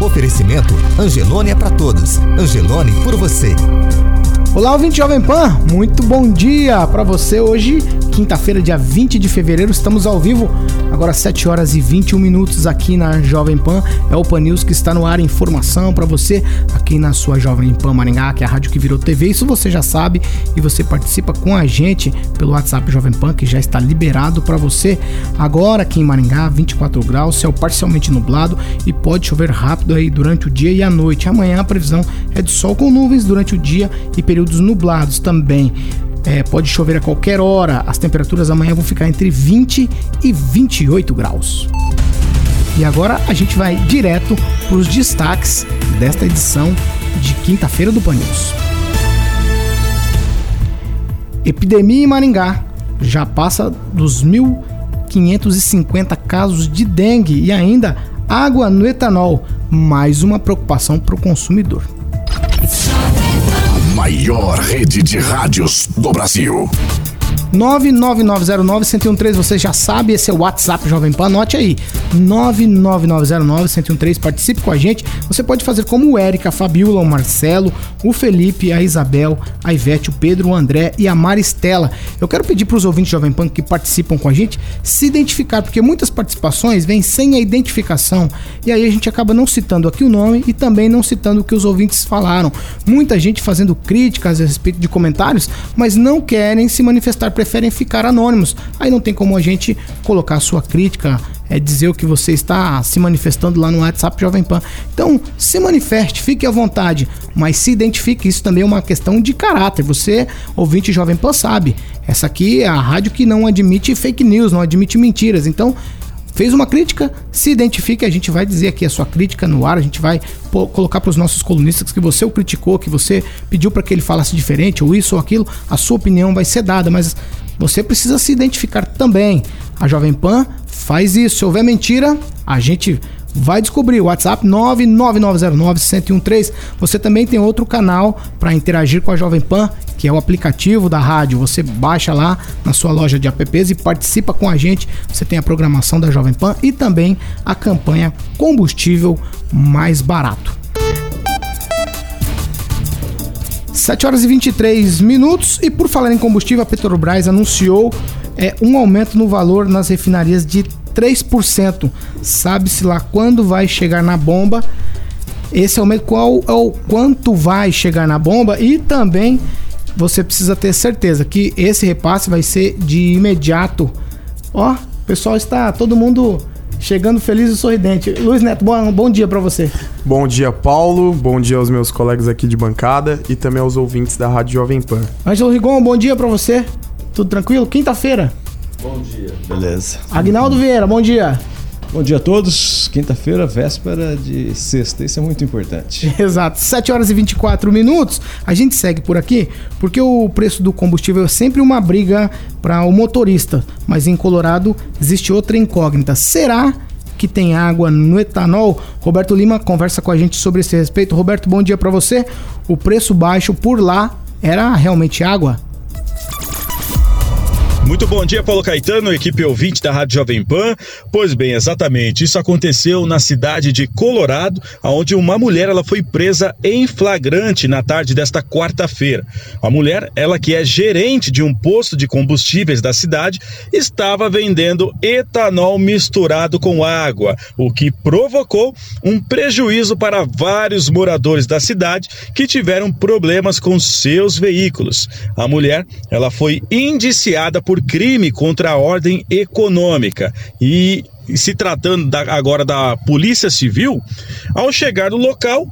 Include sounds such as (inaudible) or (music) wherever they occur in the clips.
Oferecimento Angelone é para todos. Angelone por você. Olá, ouvinte Jovem Pan, muito bom dia para você. Hoje, quinta-feira, dia 20 de fevereiro, estamos ao vivo, agora 7 horas e 21 minutos aqui na Jovem Pan. É o Pan News que está no ar, informação para você aqui na sua Jovem Pan Maringá, que é a rádio que virou TV. Isso você já sabe e você participa com a gente pelo WhatsApp Jovem Pan, que já está liberado para você. Agora aqui em Maringá, 24 graus, céu parcialmente nublado e pode chover rápido aí durante o dia e a noite. Amanhã a previsão é de sol com nuvens durante o dia e período períodos nublados também. É, pode chover a qualquer hora. As temperaturas amanhã vão ficar entre 20 e 28 graus. E agora a gente vai direto para os destaques desta edição de quinta-feira do Pan News. Epidemia em Maringá já passa dos 1.550 casos de dengue e ainda água no etanol, mais uma preocupação para o consumidor maior rede de rádios do Brasil. 99909-1013, você já sabe, esse é o WhatsApp Jovem Pan, anote aí. 99909-1013, participe com a gente. Você pode fazer como o Érica, a Fabiola, o Marcelo, o Felipe, a Isabel, a Ivete, o Pedro, o André e a Maristela. Eu quero pedir para os ouvintes Jovem Pan que participam com a gente se identificar, porque muitas participações vêm sem a identificação e aí a gente acaba não citando aqui o nome e também não citando o que os ouvintes falaram. Muita gente fazendo críticas a respeito de comentários, mas não querem se manifestar preferem ficar anônimos. Aí não tem como a gente colocar a sua crítica, é dizer o que você está se manifestando lá no WhatsApp Jovem Pan. Então, se manifeste, fique à vontade, mas se identifique. Isso também é uma questão de caráter. Você, ouvinte Jovem Pan, sabe. Essa aqui é a rádio que não admite fake news, não admite mentiras. Então, fez uma crítica, se identifique, a gente vai dizer aqui a sua crítica no ar, a gente vai colocar para os nossos colunistas que você o criticou, que você pediu para que ele falasse diferente, ou isso ou aquilo, a sua opinião vai ser dada, mas você precisa se identificar também. A Jovem Pan faz isso. Se houver mentira, a gente vai descobrir. WhatsApp 99909-1013. Você também tem outro canal para interagir com a Jovem Pan, que é o aplicativo da rádio. Você baixa lá na sua loja de apps e participa com a gente. Você tem a programação da Jovem Pan e também a campanha Combustível Mais Barato. 7 horas e 23 minutos. E por falar em combustível, a Petrobras anunciou é, um aumento no valor nas refinarias de 3%. Sabe-se lá quando vai chegar na bomba. Esse aumento, qual é o quanto vai chegar na bomba e também você precisa ter certeza que esse repasse vai ser de imediato. Ó, o pessoal está todo mundo chegando feliz e sorridente. Luiz Neto, bom, bom dia para você. Bom dia, Paulo. Bom dia aos meus colegas aqui de bancada e também aos ouvintes da Rádio Jovem Pan. Ângelo Rigon, bom dia para você. Tudo tranquilo? Quinta-feira. Bom dia. Beleza. Agnaldo Vieira, bom dia. Bom dia a todos. Quinta-feira, véspera de sexta. Isso é muito importante. (laughs) Exato. 7 horas e 24 minutos. A gente segue por aqui porque o preço do combustível é sempre uma briga para o motorista. Mas em Colorado existe outra incógnita. Será que tem água no etanol? Roberto Lima conversa com a gente sobre esse respeito. Roberto, bom dia para você. O preço baixo por lá era realmente água? Muito bom dia, Paulo Caetano, equipe ouvinte da Rádio Jovem Pan. Pois bem, exatamente, isso aconteceu na cidade de Colorado, onde uma mulher ela foi presa em flagrante na tarde desta quarta-feira. A mulher, ela que é gerente de um posto de combustíveis da cidade, estava vendendo etanol misturado com água, o que provocou um prejuízo para vários moradores da cidade que tiveram problemas com seus veículos. A mulher, ela foi indiciada por crime contra a ordem econômica. E se tratando da, agora da Polícia Civil, ao chegar no local,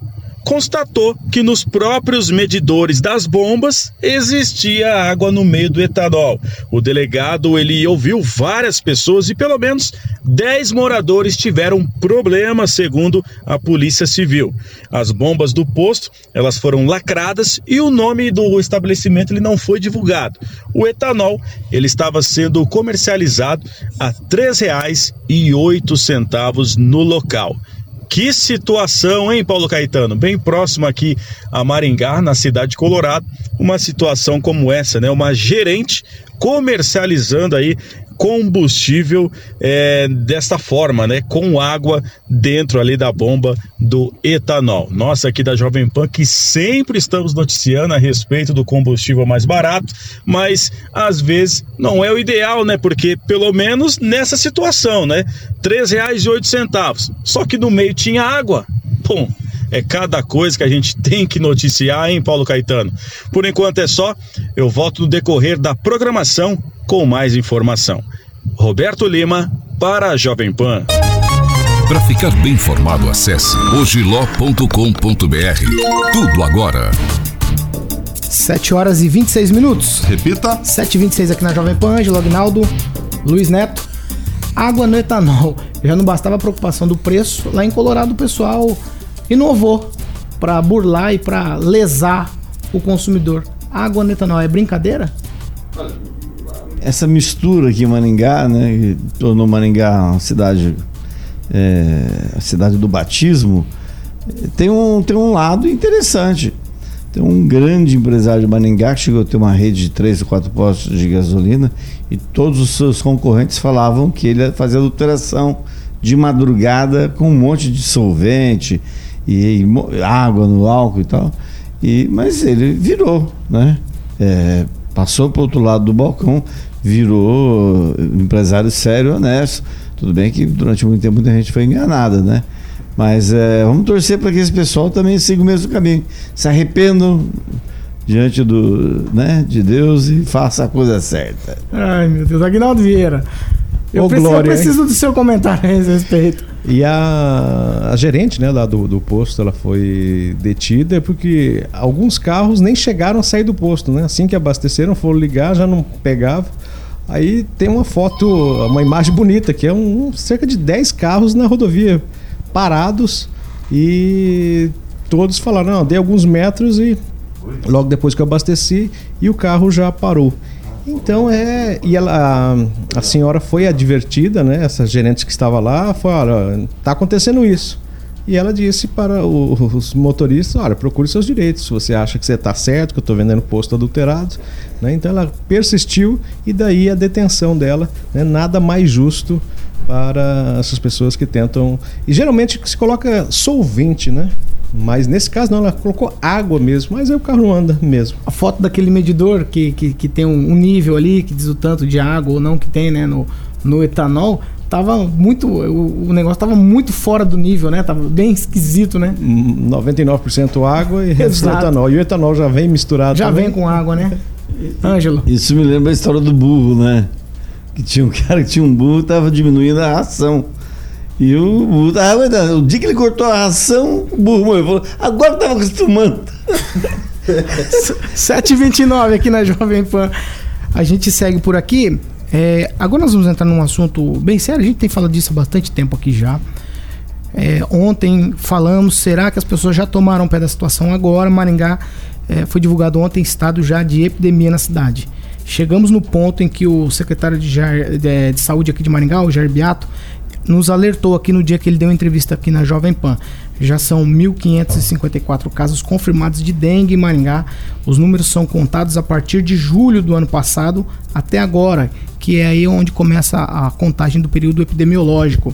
constatou que nos próprios medidores das bombas existia água no meio do etanol. O delegado ele ouviu várias pessoas e pelo menos 10 moradores tiveram problemas, segundo a Polícia Civil. As bombas do posto, elas foram lacradas e o nome do estabelecimento ele não foi divulgado. O etanol, ele estava sendo comercializado a R$ 3,08 no local. Que situação, hein, Paulo Caetano? Bem próximo aqui a Maringá, na cidade de Colorado, uma situação como essa, né? Uma gerente comercializando aí combustível é, desta forma, né? Com água dentro ali da bomba do etanol. Nossa, aqui da Jovem Pan, que sempre estamos noticiando a respeito do combustível mais barato, mas às vezes não é o ideal, né? Porque pelo menos nessa situação, né? R$ 3,08. Só que no meio tinha água. Bom, é cada coisa que a gente (laughs) tem que noticiar, hein, Paulo Caetano? Por enquanto é só. Eu volto no decorrer da programação com mais informação. Roberto Lima para a Jovem Pan. Para ficar bem informado, acesse ogiló.com.br. Tudo agora. 7 horas e 26 minutos. Repita. 7 e 26 aqui na Jovem Pan, Ângelo Agnaldo, Luiz Neto. Água no etanol. Já não bastava a preocupação do preço. Lá em Colorado o pessoal inovou para burlar e para lesar o consumidor. Água no é brincadeira? Essa mistura aqui em Maringá, né, que tornou Maringá uma cidade, é, a cidade do batismo, tem um, tem um lado interessante. Tem um grande empresário de Maringá que chegou a ter uma rede de três ou quatro postos de gasolina e todos os seus concorrentes falavam que ele fazia adulteração de madrugada com um monte de solvente e, e água no álcool e tal. E, mas ele virou, né? É, passou para o outro lado do balcão, virou empresário sério, honesto. Tudo bem que durante muito tempo muita gente foi enganada, né? Mas é, vamos torcer para que esse pessoal também siga o mesmo caminho. Se arrependam diante do, né, de Deus e faça a coisa certa. Ai, meu Deus. Aguinaldo Vieira. Eu, Ô, preciso, eu Glória, preciso do seu comentário a esse respeito. E a, a gerente né, lá do, do posto ela foi detida porque alguns carros nem chegaram a sair do posto. Né? Assim que abasteceram, foram ligar, já não pegavam. Aí tem uma foto, uma imagem bonita, que é um, cerca de 10 carros na rodovia parados e todos falaram, não, dei alguns metros e logo depois que eu abasteci e o carro já parou. Então é. E ela, a, a senhora foi advertida, né? Essa gerente que estava lá, foi, olha, tá acontecendo isso. E ela disse para os motoristas, olha, procure seus direitos. Se você acha que você está certo, que eu estou vendendo posto adulterado. Né? Então ela persistiu e daí a detenção dela. Né? Nada mais justo para essas pessoas que tentam. E geralmente se coloca solvente, né? Mas nesse caso não, ela colocou água mesmo, mas aí o carro não anda mesmo. A foto daquele medidor que, que, que tem um, um nível ali, que diz o tanto de água ou não que tem, né, no, no etanol, tava muito. O, o negócio tava muito fora do nível, né? Tava bem esquisito, né? 99% água e resto etanol. E o etanol já vem misturado Já também. vem com água, né? Ângelo. Isso me lembra a história do burro, né? Que tinha um (laughs) cara que tinha um burro tava diminuindo a ração. E o burro tava aguentando. O dia que ele cortou a ração, o burro morreu. Falou, agora tava acostumando. (laughs) 7h29 aqui na Jovem Pan. A gente segue por aqui. É, agora nós vamos entrar num assunto bem sério. A gente tem falado disso há bastante tempo aqui já. É, ontem falamos, será que as pessoas já tomaram pé da situação agora? Maringá é, foi divulgado ontem estado já de epidemia na cidade. Chegamos no ponto em que o secretário de, de- de saúde aqui de Maringá, o Jair Beato, nos alertou aqui no dia que ele deu uma entrevista aqui na Jovem Pan. Já são 1.554 casos confirmados de dengue em Maringá. Os números são contados a partir de julho do ano passado até agora, que é aí onde começa a contagem do período epidemiológico.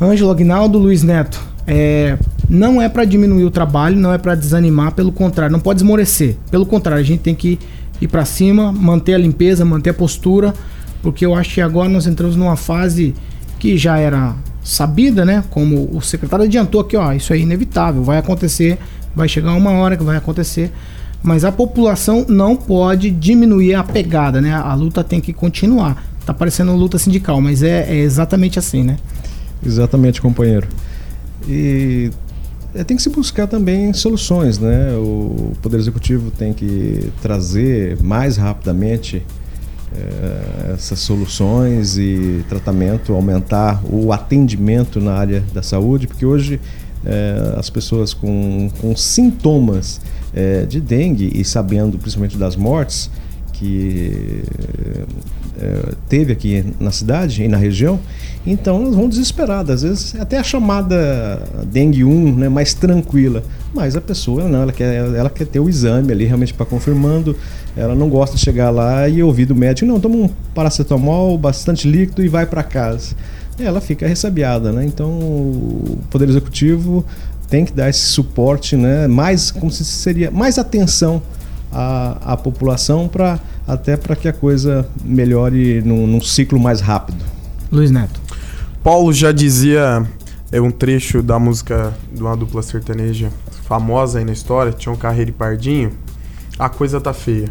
Ângelo Agnaldo, Luiz Neto, é, não é para diminuir o trabalho, não é para desanimar, pelo contrário, não pode esmorecer. Pelo contrário, a gente tem que ir para cima, manter a limpeza, manter a postura, porque eu acho que agora nós entramos numa fase que já era sabida, né? Como o secretário adiantou aqui, ó, isso é inevitável, vai acontecer, vai chegar uma hora que vai acontecer, mas a população não pode diminuir a pegada, né? A luta tem que continuar. Tá parecendo luta sindical, mas é, é exatamente assim, né? Exatamente, companheiro. E É, tem que se buscar também soluções, né? O Poder Executivo tem que trazer mais rapidamente é, essas soluções e tratamento, aumentar o atendimento na área da saúde, porque hoje é, as pessoas com, com sintomas é, de dengue e sabendo principalmente das mortes que teve aqui na cidade e na região, então elas vão desesperadas. Às vezes até a chamada dengue 1 né, mais tranquila, mas a pessoa não, ela quer, ela quer ter o exame ali realmente para confirmando. Ela não gosta de chegar lá e ouvir do médico, não, toma um paracetamol, bastante líquido e vai para casa. Ela fica ressabiada, né? Então o Poder Executivo tem que dar esse suporte, né? Mais, como se seria, mais atenção à, à população para até para que a coisa melhore num, num ciclo mais rápido. Luiz Neto. Paulo já dizia é um trecho da música de uma dupla sertaneja famosa aí na história, tinha um Carreiro e Pardinho, a coisa tá feia.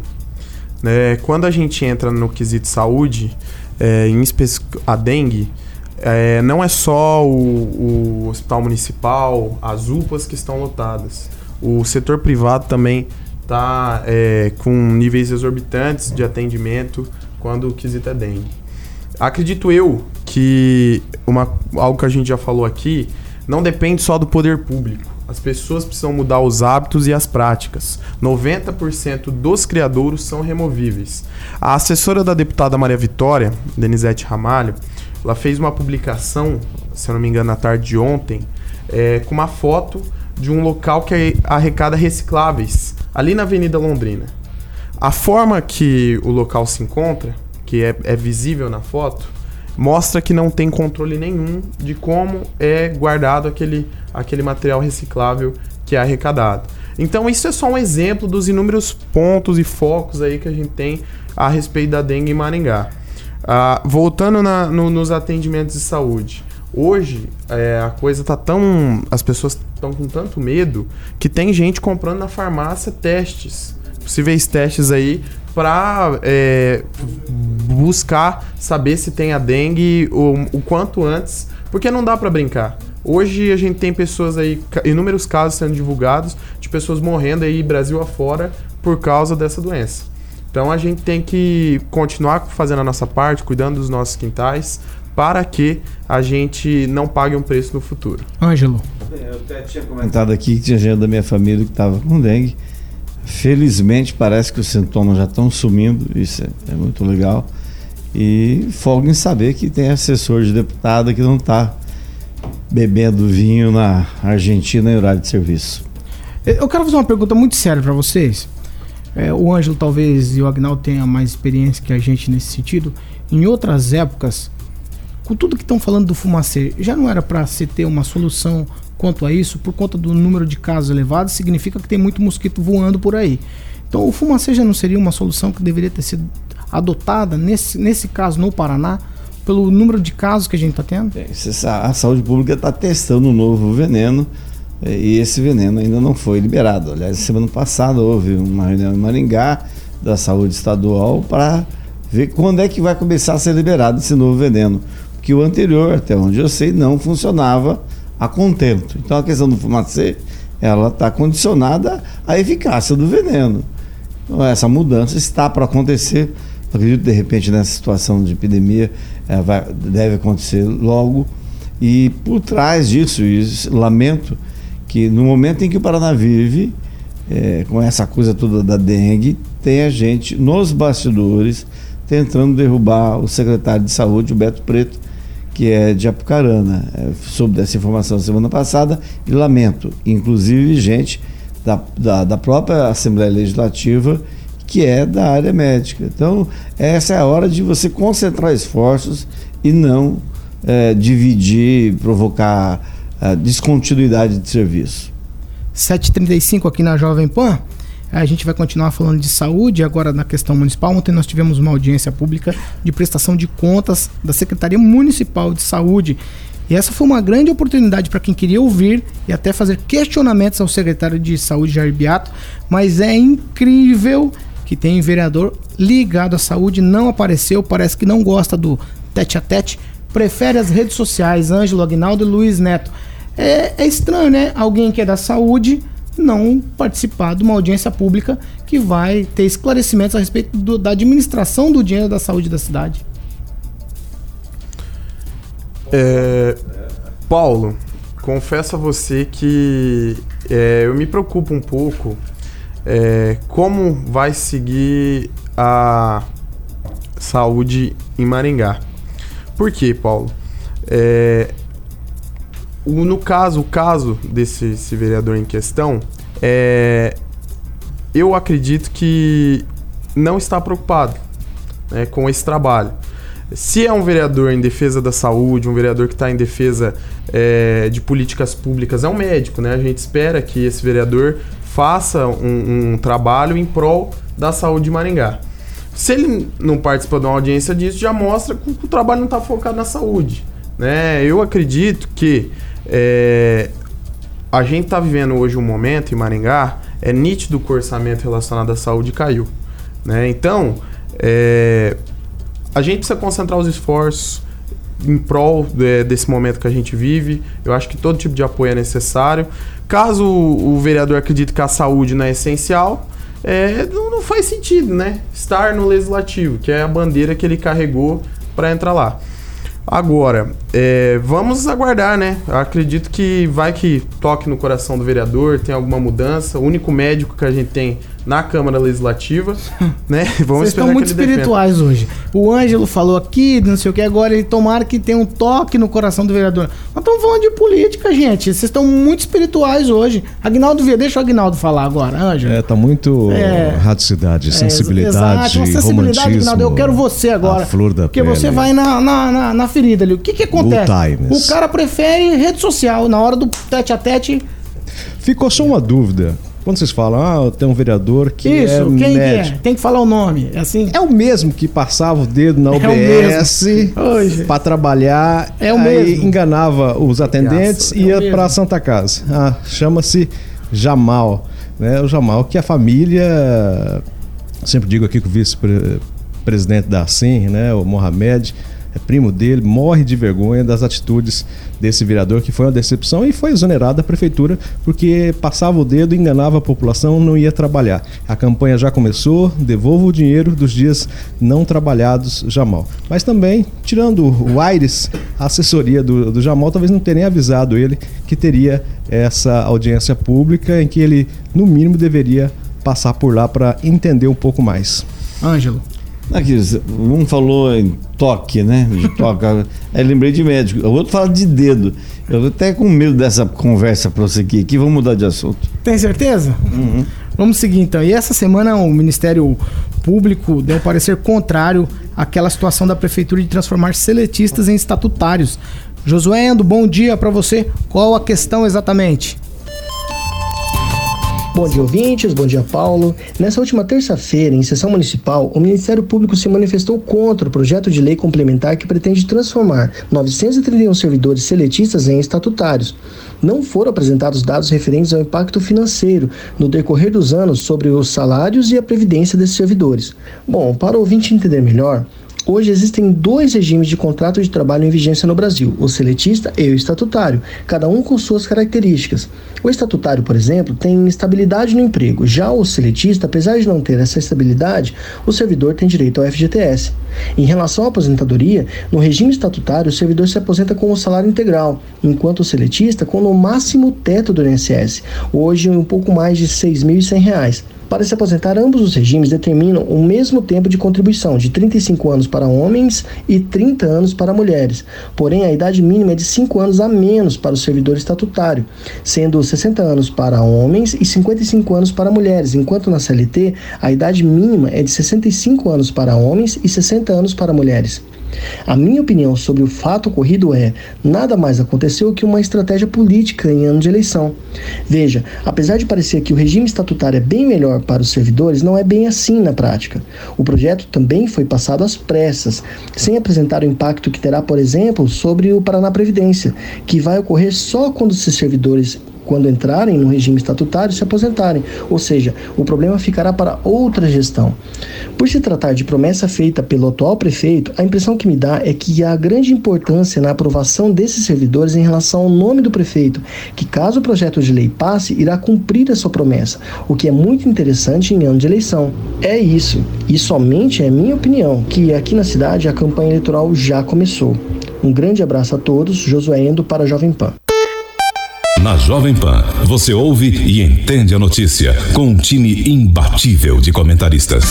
Né? Quando a gente entra no quesito saúde, é, em específico a dengue, é, não é só o, o, hospital municipal, as UPAs que estão lotadas. O setor privado também está é, com níveis exorbitantes de atendimento quando o quesito é dengue. Acredito eu que uma, algo que a gente já falou aqui não depende só do poder público. As pessoas precisam mudar os hábitos e as práticas. 90% dos criadouros são removíveis. A assessora da deputada Maria Vitória, Denizete Ramalho, ela fez uma publicação, se eu não me engano, na tarde de ontem, é, com uma foto de um local que arrecada recicláveis, ali na Avenida Londrina. A forma que o local se encontra, que é, é visível na foto, mostra que não tem controle nenhum de como é guardado aquele, aquele material reciclável que é arrecadado. Então isso é só um exemplo dos inúmeros pontos e focos aí que a gente tem a respeito da dengue em Maringá. Ah, voltando na, no, nos atendimentos de saúde. Hoje é, a coisa tá tão. As pessoas estão com tanto medo que tem gente comprando na farmácia testes. Possíveis testes aí para é, buscar saber se tem a dengue o, o quanto antes, porque não dá para brincar. Hoje a gente tem pessoas aí, inúmeros casos sendo divulgados de pessoas morrendo aí Brasil afora por causa dessa doença. Então a gente tem que continuar fazendo a nossa parte, cuidando dos nossos quintais, para que a gente não pague um preço no futuro. Ângelo. Eu até tinha comentado aqui que tinha gente da minha família que estava com dengue. Felizmente parece que os sintomas já estão sumindo, isso é, é muito legal. E folga em saber que tem assessor de deputada que não está bebendo vinho na Argentina em horário de serviço. Eu quero fazer uma pergunta muito séria para vocês. É, o Ângelo talvez e o Agnaldo tenham mais experiência que a gente nesse sentido. Em outras épocas, com tudo que estão falando do fumacê, já não era para se ter uma solução quanto a isso, por conta do número de casos elevados, significa que tem muito mosquito voando por aí. Então o fumacê já não seria uma solução que deveria ter sido adotada, nesse, nesse caso no Paraná, pelo número de casos que a gente está tendo? É, a saúde pública está testando um novo veneno é, e esse veneno ainda não foi liberado. Aliás, semana passada houve uma reunião em Maringá da saúde estadual para ver quando é que vai começar a ser liberado esse novo veneno. Porque o anterior, até onde eu sei, não funcionava a contento. Então a questão do fumacê, ela está condicionada à eficácia do veneno. Então, essa mudança está para acontecer. Acredito que de repente nessa situação de epidemia é, vai, deve acontecer logo. E por trás disso, e lamento que no momento em que o Paraná vive, é, com essa coisa toda da dengue, tem a gente nos bastidores tentando derrubar o secretário de saúde, o Beto Preto, que é de Apucarana. É, soube dessa informação semana passada e lamento, inclusive gente da, da, da própria Assembleia Legislativa que é da área médica. Então, essa é a hora de você concentrar esforços e não é, dividir, provocar é, descontinuidade de serviço. 7h35 aqui na Jovem Pan. A gente vai continuar falando de saúde agora na questão municipal. Ontem nós tivemos uma audiência pública de prestação de contas da Secretaria Municipal de Saúde. E essa foi uma grande oportunidade para quem queria ouvir e até fazer questionamentos ao secretário de Saúde, Jair Beato. Mas é incrível que tem vereador ligado à saúde, não apareceu, parece que não gosta do tete a tete, prefere as redes sociais, Ângelo Agnaldo e Luiz Neto. é, é estranho, né? Alguém que é da saúde não participar de uma audiência pública que vai ter esclarecimentos a respeito do- da administração do dinheiro da saúde da cidade. É, Paulo, confesso a você que é, eu me preocupo um pouco é, como vai seguir a saúde em Maringá. Por quê, Paulo? É, o- no caso, o caso desse esse vereador em questão, é, eu acredito que não está preocupado né, com esse trabalho. Se é um vereador em defesa da saúde, um vereador que está em defesa é, de políticas públicas, é um médico, né? A gente espera que esse vereador faça um, um trabalho em prol da saúde de Maringá. Se ele não participa de uma audiência disso, já mostra que o trabalho não está focado na saúde. Né? Eu acredito que é, a gente está vivendo hoje um momento em Maringá, é nítido que o orçamento relacionado à saúde caiu. Né? Então, é, a gente precisa concentrar os esforços em prol de- desse momento que a gente vive. Eu acho que todo tipo de apoio é necessário. Caso o, o vereador acredite que a saúde não é essencial, é, não, não faz sentido, né? Estar no legislativo, que é a bandeira que ele carregou para entrar lá. Agora, é, vamos aguardar, né? Eu acredito que vai que toque no coração do vereador, tem alguma mudança. O único médico que a gente tem na Câmara Legislativa, (laughs) né? Vamos Vocês estão muito ele defenda. espirituais hoje. O Ângelo falou aqui, não sei o que, agora ele tomara que tenha um toque no coração do vereador. Nós estamos falando de política, gente. Vocês estão muito espirituais hoje. Agnaldo Vieira, deixa o Agnaldo falar agora, Ângelo. É, tá muito É. radicidade, É, sensibilidade, exato, uma sensibilidade. Agnaldo. Eu quero você agora. A flor da Porque pele. você vai na, na, na, na ferida ali. O que que acontece? O cara prefere rede social. Na hora do tete a tete, Ficou só uma dúvida. Quando vocês falam, ah, tem um vereador que isso, é quem que é? médico. Tem que falar o nome. É assim? É o mesmo que passava o dedo na É mesmo. Hoje. para trabalhar, É o aí mesmo. enganava os atendentes e é ia mesmo. para Santa Casa. Ah, chama-se Jamal, né? O Jamal que a família, sempre digo aqui que o vice-presidente da ASIM, né, o Mohamed, é primo dele, morre de vergonha das atitudes desse vereador que foi uma decepção e foi exonerado da prefeitura porque passava o dedo, enganava a população, não ia trabalhar. A campanha já começou, devolva o dinheiro dos dias não trabalhados Jamal. Mas também, tirando o Aires, a assessoria do, do Jamal talvez não tenha nem avisado ele que teria essa audiência pública em que ele, no mínimo, deveria passar por lá para entender um pouco mais. Ângelo. Aqui, um falou em toque, né? De toca. (laughs) Aí lembrei de médico. O outro fala de dedo. Eu tô até com medo dessa conversa pra você aqui. aqui vamos mudar de assunto. Tem certeza? Uhum. Vamos seguir então. E essa semana o Ministério Público deu um parecer contrário àquela situação da Prefeitura de transformar seletistas em estatutários. Josué Endo, bom dia para você. Qual a questão exatamente? Bom dia, ouvintes. Bom dia, Paulo. Nessa última terça-feira, em sessão municipal, o Ministério Público se manifestou contra o projeto de lei complementar que pretende transformar 931 servidores seletistas em estatutários. Não foram apresentados dados referentes ao impacto financeiro no decorrer dos anos sobre os salários e a previdência desses servidores. Bom, para o ouvinte entender melhor, Hoje existem dois regimes de contrato de trabalho em vigência no Brasil, o seletista e o estatutário, cada um com suas características. O estatutário, por exemplo, tem estabilidade no emprego, já o seletista, apesar de não ter essa estabilidade, o servidor tem direito ao FGTS. Em relação à aposentadoria, no regime estatutário, o servidor se aposenta com o salário integral, enquanto o seletista com no máximo teto do INSS, hoje um pouco mais de R$ 6.100. Para se aposentar, ambos os regimes determinam o mesmo tempo de contribuição, de 35 anos para homens e 30 anos para mulheres. Porém, a idade mínima é de 5 anos a menos para o servidor estatutário, sendo 60 anos para homens e 55 anos para mulheres, enquanto na CLT a idade mínima é de 65 anos para homens e 60 anos para mulheres. A minha opinião sobre o fato ocorrido é: nada mais aconteceu que uma estratégia política em ano de eleição. Veja, apesar de parecer que o regime estatutário é bem melhor para os servidores, não é bem assim na prática. O projeto também foi passado às pressas, sem apresentar o impacto que terá, por exemplo, sobre o Paraná Previdência, que vai ocorrer só quando esses servidores quando entrarem no regime estatutário, se aposentarem. Ou seja, o problema ficará para outra gestão. Por se tratar de promessa feita pelo atual prefeito, a impressão que me dá é que há grande importância na aprovação desses servidores em relação ao nome do prefeito, que caso o projeto de lei passe, irá cumprir a sua promessa, o que é muito interessante em ano de eleição. É isso, e somente é minha opinião, que aqui na cidade a campanha eleitoral já começou. Um grande abraço a todos, Josué Endo para a Jovem Pan. Na Jovem Pan, você ouve e entende a notícia com um time imbatível de comentaristas.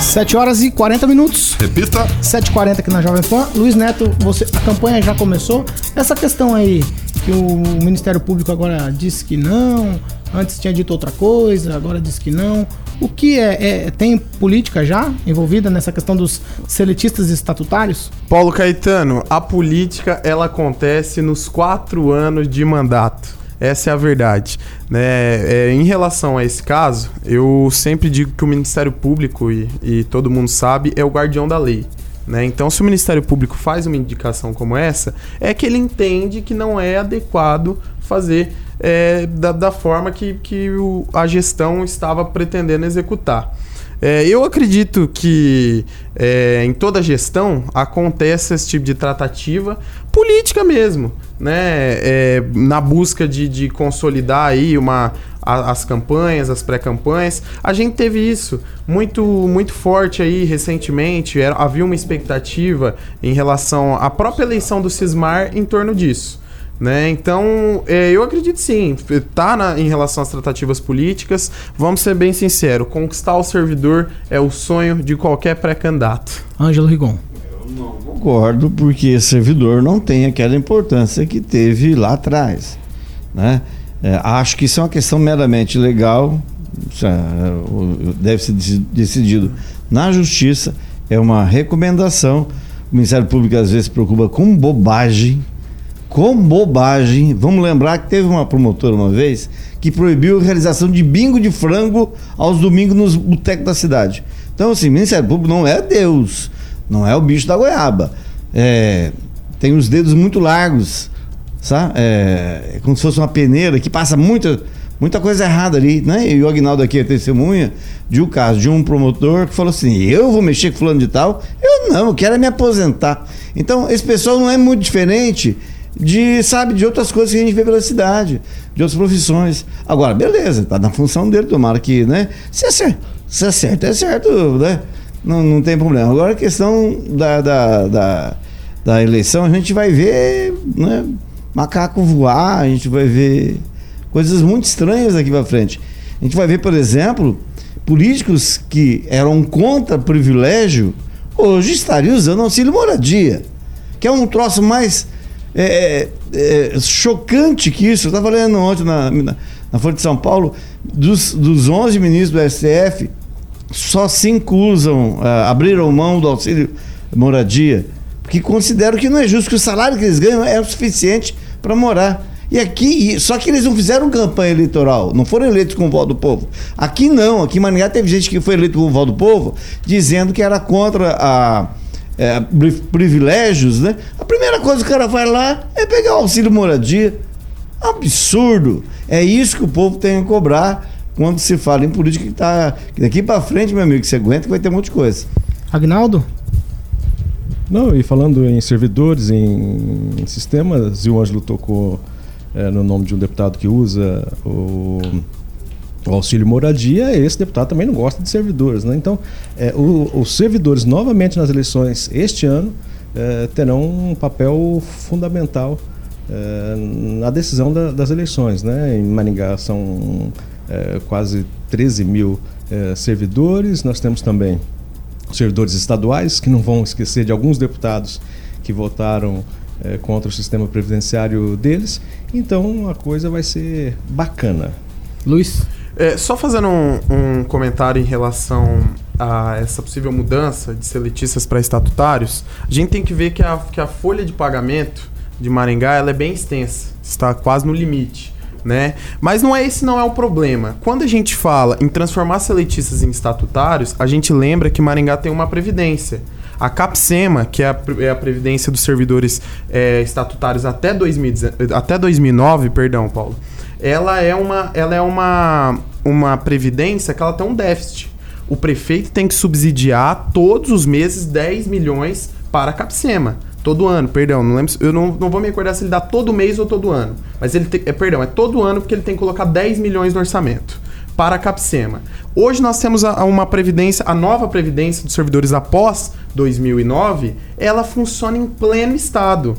7 horas e 40 minutos. Repita. 7h40 aqui na Jovem Pan. Luiz Neto, você, a campanha já começou. Essa questão aí, que o Ministério Público agora disse que não, antes tinha dito outra coisa, agora diz que não. O que é, é, tem política já envolvida nessa questão dos seletistas estatutários? Paulo Caetano, a política ela acontece nos quatro anos de mandato. Essa é a verdade. Né? É, em relação a esse caso, eu sempre digo que o Ministério Público, e, e todo mundo sabe, é o guardião da lei. Né? Então, se o Ministério Público faz uma indicação como essa, é que ele entende que não é adequado fazer é, da, da, forma que, que o, a gestão estava pretendendo executar. É, eu acredito que é, em toda gestão acontece esse tipo de tratativa política mesmo, né? É, na busca de, de consolidar aí uma, a, as campanhas, as pré-campanhas. A gente teve isso muito, muito forte aí recentemente. Era, havia uma expectativa em relação à própria eleição do Cismar em torno disso. Né? Então, é, eu acredito sim, tá na, em relação às tratativas políticas. Vamos ser bem sinceros: conquistar o servidor é o sonho de qualquer pré-candidato. Ângelo Rigon. Eu não concordo, porque servidor não tem aquela importância que teve lá atrás. Né? É, acho que isso é uma questão meramente legal, é, deve ser decidido na justiça, é uma recomendação. O Ministério Público às vezes se preocupa com bobagem com bobagem. Vamos lembrar que teve uma promotora uma vez que proibiu a realização de bingo de frango aos domingos nos botecos da cidade. Então, assim, Ministério Público não é Deus, não é o bicho da goiaba. É, tem os dedos muito largos, sabe? É, é como se fosse uma peneira que passa muita, muita coisa errada ali, né? E o Agnaldo aqui é testemunha de um caso de um promotor que falou assim: eu vou mexer com fulano de tal? Eu não, eu quero é me aposentar. Então, esse pessoal não é muito diferente de, sabe, de outras coisas que a gente vê pela cidade, de outras profissões. Agora, beleza, tá na função dele, tomara que, né? Se é certo, se é certo, é certo, né? Não, não tem problema. Agora a questão da, da, da, da eleição, a gente vai ver, né? Macaco voar, a gente vai ver coisas muito estranhas daqui para frente. A gente vai ver, por exemplo, políticos que eram contra privilégio, hoje estariam usando auxílio moradia, que é um troço mais é, é, é, chocante que isso. Eu estava lendo ontem na, na, na, Folha de São Paulo, dos, dos 11 ministros do STF, só cinco usam, uh, abriram mão do auxílio moradia, porque consideram que não é justo, que o salário que eles ganham é o suficiente para morar. E aqui, só que eles não fizeram campanha eleitoral, não foram eleitos com o voto do povo. Aqui não, aqui em Maringá teve gente que foi eleito com o voto do povo, dizendo que era contra a é, privilégios, né? A primeira coisa que o cara vai lá é pegar o auxílio moradia. Absurdo. É isso que o povo tem que cobrar quando se fala em política que tá que daqui para frente, meu amigo, que você aguenta que vai ter um monte de coisa. Agnaldo? Não, e falando em servidores, em, em sistemas, e o Ângelo tocou é, no nome de um deputado que usa o o auxílio moradia, esse deputado também não gosta de servidores. Né? Então, é, o, os servidores, novamente nas eleições este ano, é, terão um papel fundamental é, na decisão da, das eleições. Né? Em Maringá são é, quase 13 mil é, servidores, nós temos também servidores estaduais, que não vão esquecer de alguns deputados que votaram é, contra o sistema previdenciário deles. Então, a coisa vai ser bacana. Luiz? É, só fazendo um, um, comentário em relação a essa possível mudança de seletistas para estatutários, a gente tem que ver que a, que a folha de pagamento de Maringá ela é bem extensa, está quase no limite. Né? Mas não é esse não é o problema. Quando a gente fala em transformar seletistas em estatutários, a gente lembra que Maringá tem uma previdência. A CAPSEMA, que é a, é a Previdência dos Servidores é, Estatutários até, 2000, até 2009, perdão, Paulo, ela é uma, ela é uma, uma previdência que ela tem um déficit. O prefeito tem que subsidiar todos os meses 10 milhões para a CAPSEMA. Todo ano, perdão, não lembro, eu não, não vou me recordar se ele dá todo mês ou todo ano. Mas ele tem, é, perdão, é todo ano porque ele tem que colocar 10 milhões no orçamento para a CAPSEMA. Hoje nós temos a uma previdência, a nova previdência dos servidores após 2009, ela funciona em pleno estado.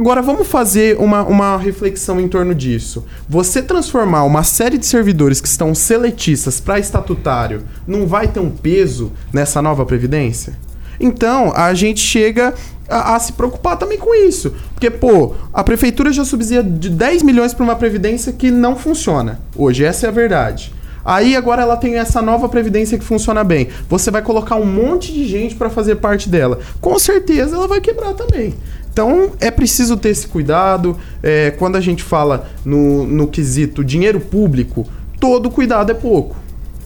Agora vamos fazer uma, uma reflexão em torno disso. Você transformar uma série de servidores que estão seletistas para estatutário não vai ter um peso nessa nova previdência? Então, a gente chega a, a, se preocupar também com isso. Porque, pô, a prefeitura já subsidia de 10 milhões para uma previdência que não funciona. Hoje, essa é a verdade. Aí agora ela tem essa nova previdência que funciona bem. Você vai colocar um monte de gente para fazer parte dela. Com certeza ela vai quebrar também. Então é preciso ter esse cuidado. É, quando a gente fala no, no quesito dinheiro público, todo cuidado é pouco.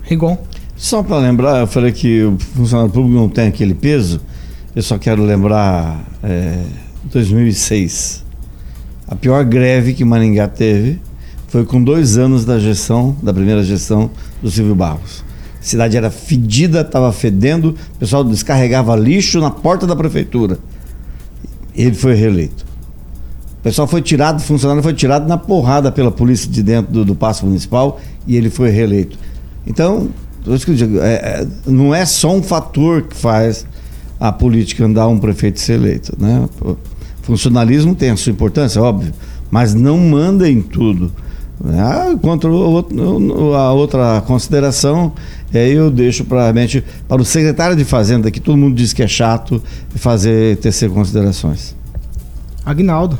Rigon. Só para lembrar, eu falei que o funcionário público não tem aquele peso. Eu só quero lembrar é, 2006. A pior greve que Maringá teve foi com dois anos da gestão, da primeira gestão do Silvio Barros. A cidade era fedida, estava fedendo, o pessoal descarregava lixo na porta da prefeitura. Ele foi reeleito. O pessoal foi tirado, o funcionário foi tirado na porrada pela polícia de dentro do, do Paço Municipal e ele foi reeleito. Então, digo, é, é, não é só um fator que faz a política andar um prefeito ser eleito. Né? Funcionalismo tem a sua importância, óbvio, mas não manda em tudo. Ah, contra a outra consideração, aí eu deixo pra, para o secretário de Fazenda, que todo mundo diz que é chato, fazer tecer considerações. Agnaldo.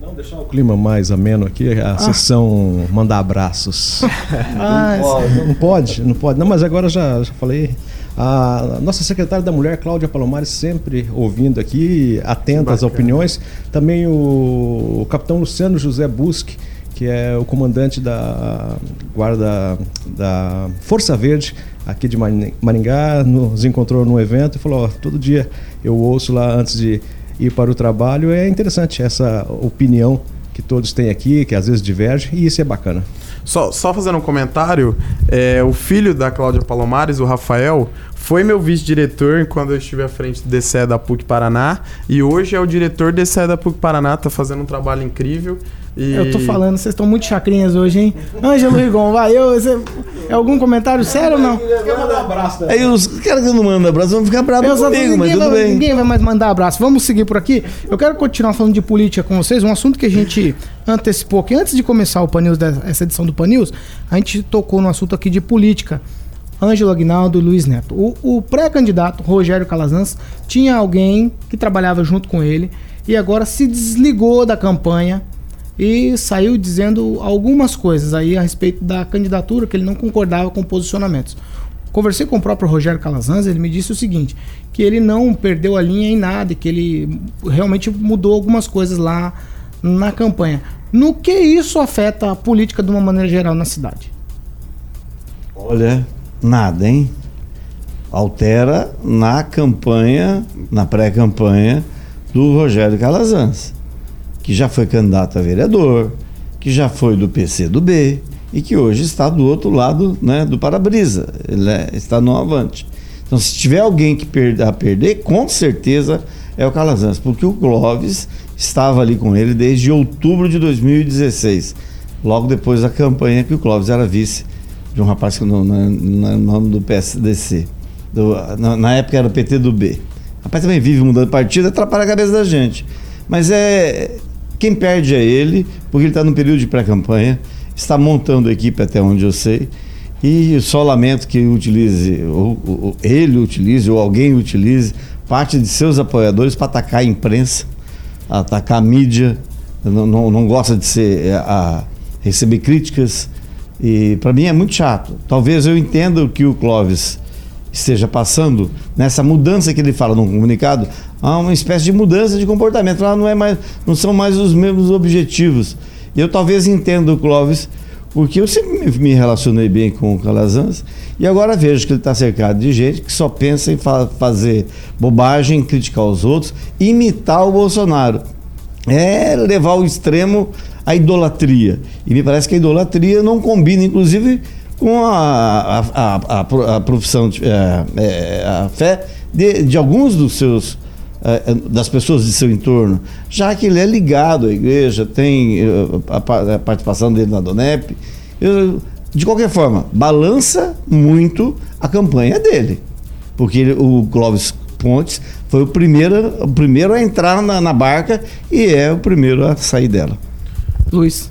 Não, deixar o clima mais ameno aqui, a ah. sessão mandar abraços. (laughs) ah, não, pode, não pode, não pode. Não, mas agora já, já falei. A nossa secretária da Mulher, Cláudia Palomares, sempre ouvindo aqui, atenta às opiniões. Também o, o capitão Luciano José Busque, que é o comandante da guarda da Força Verde aqui de Maringá, nos encontrou num evento e falou: todo dia eu ouço lá antes de ir para o trabalho. É interessante essa opinião que todos têm aqui, que às vezes diverge, e isso é bacana. Só, só fazendo um comentário, é, o filho da Cláudia Palomares, o Rafael, foi meu vice-diretor quando eu estive à frente do DCE da PUC Paraná e hoje é o diretor DCE da PUC Paraná, tá fazendo um trabalho incrível. E... Eu tô falando, vocês estão muito chacrinhas hoje, hein? Ângelo Rigon, vai. Eu, você, é algum comentário sério ou não? Aí os caras que não mandam abraço vão ficar bravos comigo, mas tudo vai, bem. Ninguém vai mais mandar abraço. Vamos seguir por aqui. Eu quero continuar falando de política com vocês, um assunto que a gente antecipou aqui. Antes de começar o Pan News, essa edição do Pan News, a gente tocou no assunto aqui de política. Ângelo Aguinaldo e Luiz Neto. O, o pré-candidato, Rogério Calazans, tinha alguém que trabalhava junto com ele e agora se desligou da campanha e saiu dizendo algumas coisas aí a respeito da candidatura que ele não concordava com posicionamentos. Conversei com o próprio Rogério Calazans, ele me disse o seguinte, que ele não perdeu a linha em nada, que ele realmente mudou algumas coisas lá na campanha. No que isso afeta a política de uma maneira geral na cidade? Olha, nada, hein? Altera na campanha, na pré-campanha do Rogério Calazans que já foi candidato a vereador, que já foi do PC do B e que hoje está do outro lado né, do para-brisa. Ele é, está no avante. Então, se tiver alguém que a perder, com certeza é o Calazans, porque o Clóvis estava ali com ele desde outubro de 2016, logo depois da campanha que o Clóvis era vice de um rapaz que no, no nome do PSDC. Do, na, na, época era PT do B. O rapaz também vive mudando partido, atrapalha a cabeça da gente. Mas é, quem perde é ele, porque ele está no período de pré-campanha, está montando a equipe até onde eu sei, e só lamento que utilize, ou, ou, ele utilize, ou alguém utilize parte de seus apoiadores para atacar a imprensa, atacar a mídia, não, não, não gosta de ser, é, a, receber críticas, e para mim é muito chato. Talvez eu entenda o que o Clóvis esteja passando nessa mudança que ele fala no comunicado, há uma espécie de mudança de comportamento. Lá não é mais, não são mais os mesmos objetivos. Eu talvez entenda o Clóvis porque eu sempre me relacionei bem com o Calazans e agora vejo que ele está cercado de gente que só pensa em fa fazer bobagem, criticar os outros, imitar o Bolsonaro. É levar ao extremo a idolatria. E me parece que a idolatria não combina, inclusive, com a, a, a, a profissão, de, é, é, a fé de, de alguns dos seus é, das pessoas de seu entorno, já que ele é ligado à igreja, tem a, participação dele na Donep. Eu, de qualquer forma, balança muito a campanha dele. Porque ele, o Clóvis Pontes foi o primeiro, o primeiro a entrar na, na barca e é o primeiro a sair dela. Luiz.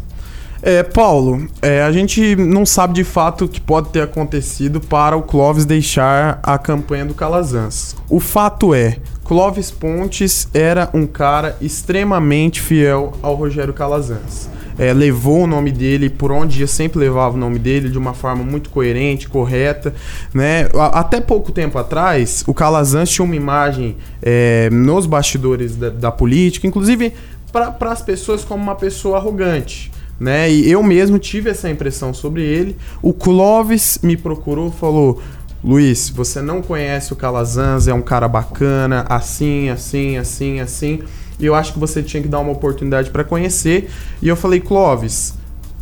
É, Paulo, é, a gente não sabe de fato o que pode ter acontecido para o Clóvis deixar a campanha do Calazans. O fato é, Clóvis Pontes era um cara extremamente fiel ao Rogério Calazans. É, levou o nome dele por onde ia, sempre levava o nome dele de uma forma muito coerente, correta, né? Até pouco tempo atrás, o Calazans tinha uma imagem é, nos bastidores da, da política, inclusive para as pessoas como uma pessoa arrogante. Né? E eu mesmo tive essa impressão sobre ele. O Clóvis me procurou, falou: Luiz, você não conhece o Calazans, é um cara bacana, assim, assim, assim, assim. E eu acho que você tinha que dar uma oportunidade para conhecer. E eu falei: Clóvis,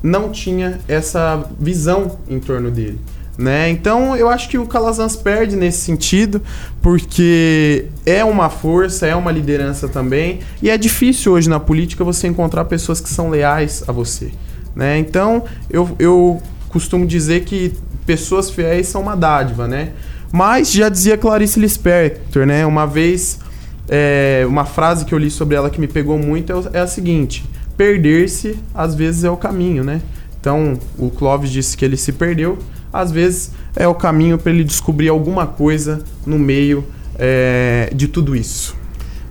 não tinha essa visão em torno dele. Né? Então eu acho que o Calazans perde nesse sentido, porque é uma força, é uma liderança também, e é difícil hoje na política você encontrar pessoas que são leais a você. Né? Então eu, eu costumo dizer que pessoas fiéis são uma dádiva, né? Mas já dizia Clarice Lispector, né? Uma vez, é, uma frase que eu li sobre ela que me pegou muito é, é a seguinte: perder-se às vezes é o caminho, né? Então o Clóvis disse que ele se perdeu às vezes é o caminho para ele descobrir alguma coisa no meio é, de tudo isso.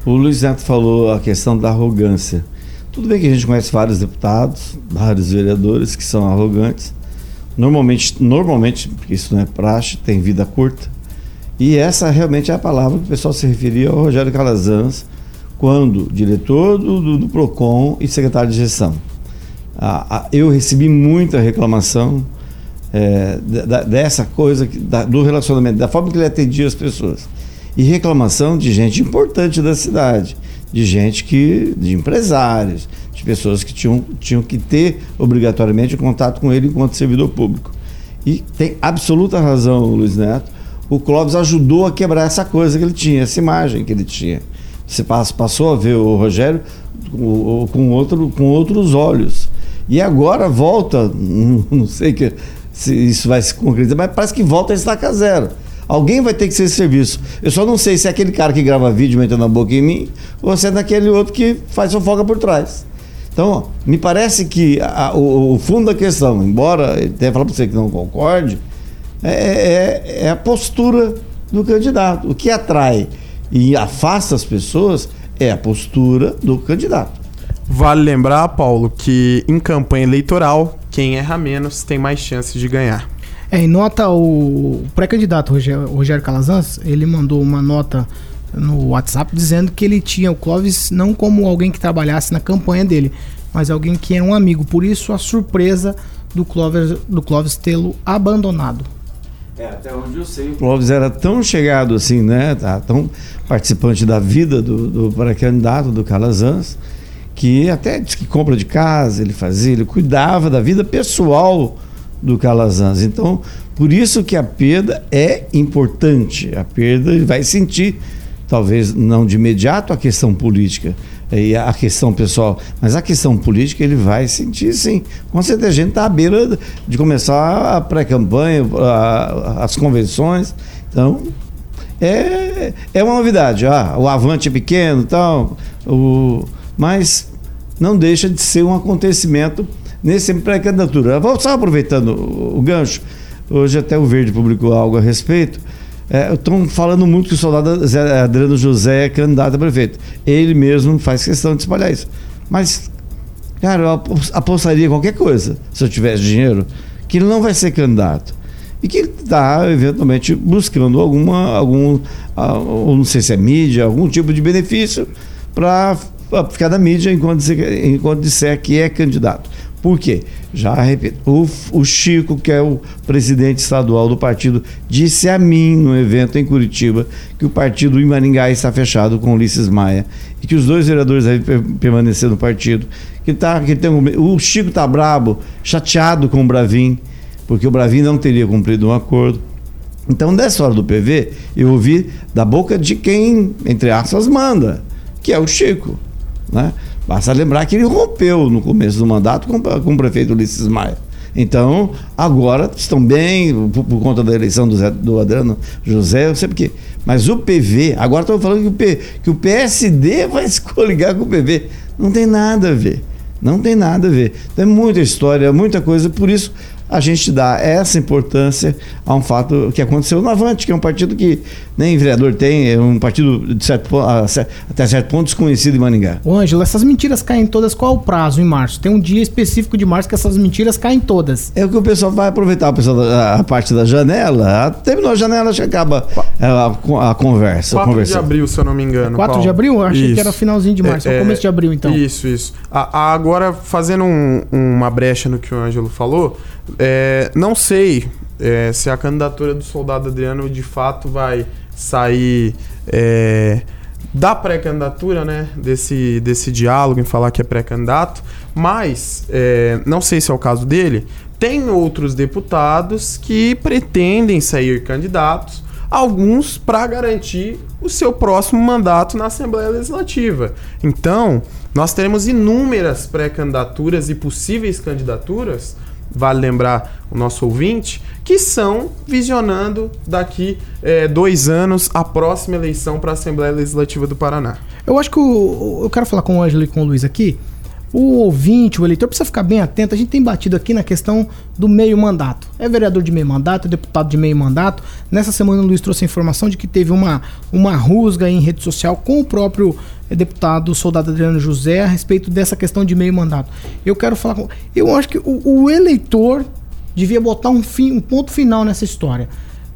O Luiz Neto falou a questão da arrogância. Tudo bem que a gente conhece vários deputados, vários vereadores que são arrogantes. Normalmente, normalmente, porque isso não é praxe, tem vida curta. E essa realmente é a palavra que o pessoal se referia ao Rogério Calazans, quando diretor do, do, do PROCON e secretário de gestão. Ah, ah, eu recebi muita reclamação é, da, dessa coisa da, do relacionamento, da forma que ele atendia as pessoas. E reclamação de gente importante da cidade, de gente que. de empresários, de pessoas que tinham, tinham que ter obrigatoriamente contato com ele enquanto servidor público. E tem absoluta razão Luiz Neto. O Clóvis ajudou a quebrar essa coisa que ele tinha, essa imagem que ele tinha. Você passou a ver o Rogério com, com, outro, com outros olhos. E agora volta, (laughs) não sei que se isso vai se concretizar, mas parece que volta a estaca zero. Alguém vai ter que ser esse serviço. Eu só não sei se é aquele cara que grava vídeo metendo a boca em mim ou se é daquele outro que faz fofoca por trás. Então, me parece que a, o, o, fundo da questão, embora tenha falado para você que não concorde, é, é, é, a postura do candidato. O que atrai e afasta as pessoas é a postura do candidato. Vale lembrar, Paulo, que em campanha eleitoral quem erra menos tem mais chances de ganhar. É, em nota, o pré-candidato Rogério, Rogério Calazans, ele mandou uma nota no WhatsApp dizendo que ele tinha o Clóvis não como alguém que trabalhasse na campanha dele, mas alguém que era um amigo. Por isso a surpresa do Clóvis, do Clóvis tê-lo abandonado. É, até onde eu sei, o Clóvis era tão chegado assim, né? Tá, tão participante da vida do, do pré-candidato do Calazans que até disse que compra de casa ele fazia, ele cuidava da vida pessoal do Calazans. Então, por isso que a perda é importante. A perda ele vai sentir, talvez não de imediato a questão política e a questão pessoal, mas a questão política ele vai sentir sim. Com certeza a gente está à beira de começar a pré-campanha, as convenções. Então, é, é uma novidade. Ah, o avante é pequeno tal. O, mas não deixa de ser um acontecimento nesse pré-candidatura. Só aproveitando o, gancho, hoje até o Verde publicou algo a respeito. É, Estão falando muito que o soldado Adriano José é candidato a prefeito. Ele mesmo faz questão de espalhar isso. Mas, cara, eu apostaria qualquer coisa, se eu tivesse dinheiro, que ele não vai ser candidato. E que está, eventualmente, buscando alguma, algum, não sei se é mídia, algum tipo de benefício para ficar na mídia enquanto enquanto disser que é candidato. Por quê? Já repito, o, o Chico, que é o presidente estadual do partido, disse a mim no evento em Curitiba que o partido em Maringá está fechado com Ulisses Maia e que os dois vereadores devem per- permanecer no partido. Que tá, que tem um- o Chico está brabo, chateado com o Bravin, porque o Bravin não teria cumprido um acordo. Então, nessa hora do PV, eu ouvi da boca de quem, entre aspas, manda, que é o Chico. Né? Basta lembrar que ele rompeu no começo do mandato com, com o prefeito Ulisses Maia. Então, agora estão bem, por, por conta da eleição do, Zé, do Adriano José, eu sei por quê. Mas o PV, agora estão falando que o, P, que o PSD (laughs) vai se coligar com o PV. Não tem nada a ver. Não tem nada a ver. Tem muita história, muita coisa, por isso a gente dá essa importância a um fato que aconteceu no Avante, que é um partido que nem vereador tem, é um partido de certo, a até certo ponto desconhecido em Maningá. Ô, Ângelo, essas mentiras caem todas. Qual é o prazo em março? Tem um dia específico de março que essas mentiras caem todas. É o que o pessoal vai aproveitar o pessoal da- a parte da janela. Terminou a janela, acho que acaba é, a, a conversa. a 4 de abril, se eu não me engano. 4 Paulo. de abril? Eu achei Isso. que era finalzinho de março. É, o começo de abril, então. Isso, isso. A- a- agora, fazendo um- uma brecha no que o Ângelo falou, é, não sei é, se a candidatura do soldado Adriano de fato vai sair é, da pré-candidatura, né? Desse, desse diálogo em falar que é pré-candidato, mas é, não sei se é o caso dele. Tem outros deputados que pretendem sair candidatos, alguns para garantir o seu próximo mandato na Assembleia Legislativa. Então, nós teremos inúmeras pré-candidaturas e possíveis candidaturas, vale lembrar o nosso ouvinte, que são visionando daqui eh, dois anos a próxima eleição para a Assembleia Legislativa do Paraná. Eu acho que o, eu quero falar com o Ângelo e com o Luiz aqui. O ouvinte, o eleitor, precisa ficar bem atento. A gente tem batido aqui na questão do meio mandato. É vereador de meio mandato, é deputado de meio mandato. Nessa semana o Luiz trouxe a informação de que teve uma, uma rusga em rede social com o próprio eh, deputado soldado Adriano José a respeito dessa questão de meio mandato. Eu quero falar com. Eu acho que o, o eleitor devia botar um, fim, um ponto final nessa história.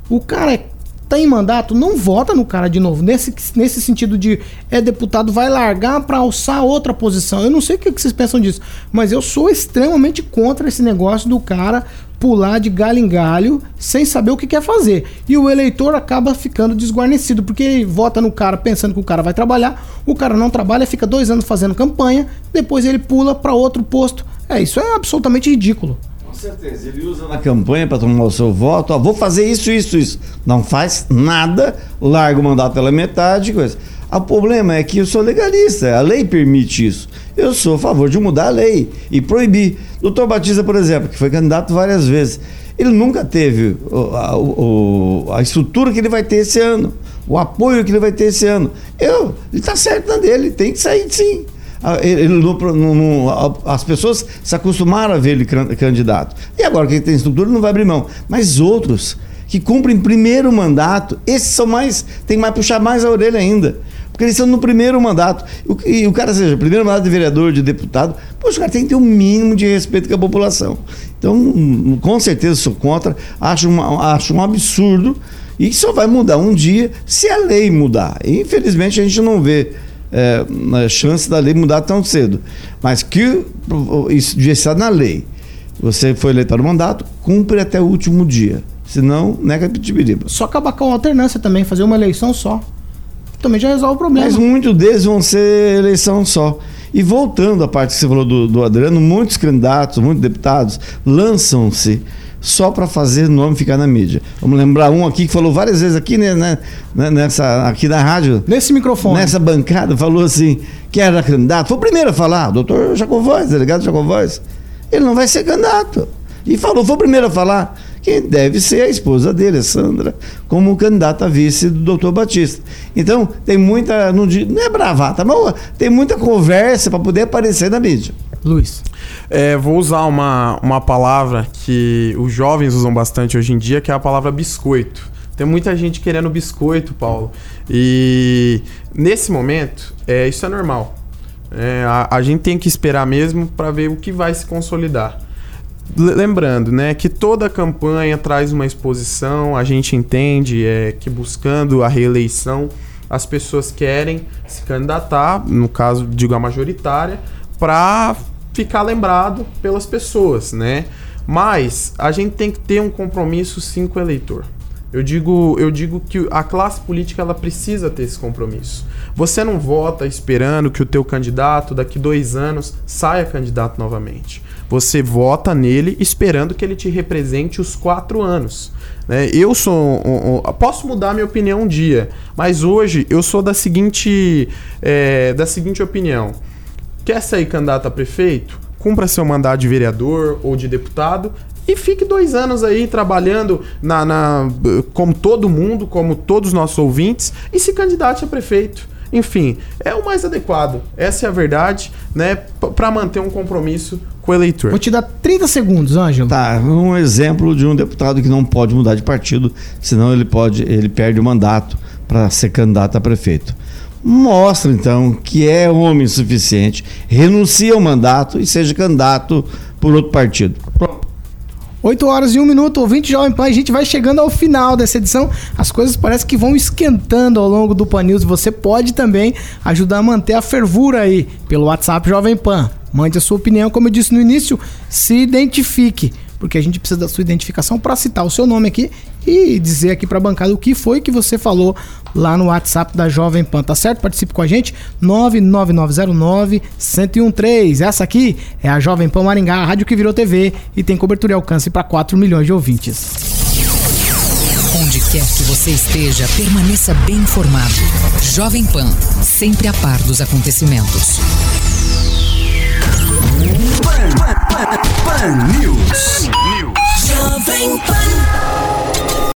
O cara é tá em mandato, não vota no cara de novo. Nesse, nesse sentido de é deputado, vai largar para alçar outra posição. Eu não sei o que que vocês pensam disso, mas eu sou extremamente contra esse negócio do cara pular de galho em galho sem saber o que quer fazer. E o eleitor acaba ficando desguarnecido, porque ele vota no cara pensando que o cara vai trabalhar, o cara não trabalha, fica dois anos fazendo campanha, depois ele pula para outro posto. É, isso é absolutamente ridículo. Certeza, ele usa na campanha para tomar o seu voto, ó, vou fazer isso, isso, isso. Não faz nada, larga o mandato pela metade, coisa. O problema é que eu sou legalista, a lei permite isso. Eu sou a favor de mudar a lei e proibir. Doutor Batista, por exemplo, que foi candidato várias vezes, ele nunca teve a, o- a estrutura que ele vai ter esse ano, o apoio que ele vai ter esse ano. Eu, ele está certo na dele, tem que sair sim. Ah, ele- não- a- as pessoas se acostumaram a ver ele can- candidato. E agora que tem estrutura, não vai abrir mão. Mas outros que cumprem primeiro mandato, esses são mais. tem mais puxar mais a orelha ainda. Porque eles estão no primeiro mandato. O- E o cara, seja, primeiro mandato de vereador, de deputado, poxa, o cara tem que ter um mínimo de respeito com a população. Então, com certeza sou contra, acho, uma- acho um absurdo e só vai mudar um dia se a lei mudar. E, infelizmente a gente não vê é, chance da lei mudar tão cedo. Mas que isso devia estar na lei. Você foi eleito para o mandato, cumpre até o último dia. Senão, nega pitibiriba. Só acabar com a alternância também, fazer uma eleição só. Também já resolve o problema. Mas muitos deles vão ser eleição só. E voltando à parte que você falou do, do Adriano, muitos candidatos, muitos deputados lançam-se só para fazer nome ficar na mídia. Vamos lembrar um aqui que falou várias vezes aqui, né, né, né, nessa, aqui na rádio. Nesse microfone. Nessa bancada, falou assim, que era candidato. Foi o primeiro a falar, doutor Jacovóis, delegado Jacovóis. Ele não vai ser candidato. E falou, foi o primeiro a falar que deve ser a esposa dele, a Sandra, como candidata a vice do doutor Batista. Então, tem muita, não é bravata, mas tem muita conversa para poder aparecer na mídia. Luiz. É, vou usar uma, uma palavra que os jovens usam bastante hoje em dia, que é a palavra biscoito. Tem muita gente querendo biscoito, Paulo. E nesse momento, é, isso é normal. É, a, a gente tem que esperar mesmo para ver o que vai se consolidar. Lembrando, né, que toda campanha traz uma exposição, a gente entende é, que buscando a reeleição as pessoas querem se candidatar, no caso, digo a majoritária, para ficar lembrado pelas pessoas, né? Mas a gente tem que ter um compromisso sim com o eleitor. Eu digo, eu digo que a classe política ela precisa ter esse compromisso. Você não vota esperando que o teu candidato daqui dois anos saia candidato novamente. Você vota nele esperando que ele te represente os quatro anos. Né? Eu sou. Um, um, posso mudar minha opinião um dia, mas hoje eu sou da seguinte, é, da seguinte opinião. Quer sair candidato a prefeito? Cumpra seu mandato de vereador ou de deputado e fique dois anos aí trabalhando na, na, como todo mundo, como todos os nossos ouvintes, e se candidate a prefeito. Enfim, é o mais adequado. Essa é a verdade, né? Para manter um compromisso com o eleitor. Vou te dar 30 segundos, Ângelo. Tá, um exemplo de um deputado que não pode mudar de partido, senão ele pode, ele perde o mandato para ser candidato a prefeito. Mostra então que é homem suficiente, renuncia ao mandato e seja candidato por outro partido. Pronto. 8 horas e 1 minuto, ouvinte Jovem Pan, a gente vai chegando ao final dessa edição. As coisas parecem que vão esquentando ao longo do Pan News. Você pode também ajudar a manter a fervura aí pelo WhatsApp Jovem Pan. Mande a sua opinião, como eu disse no início, se identifique porque a gente precisa da sua identificação para citar o seu nome aqui e dizer aqui para a bancada o que foi que você falou lá no WhatsApp da Jovem Pan, tá certo? Participe com a gente, 99909-1013. Essa aqui é a Jovem Pan Maringá, a rádio que virou TV e tem cobertura e alcance para 4 milhões de ouvintes. Onde quer que você esteja, permaneça bem informado. Jovem Pan, sempre a par dos acontecimentos. Pan, Pan, Pan, Pan News. bring fun.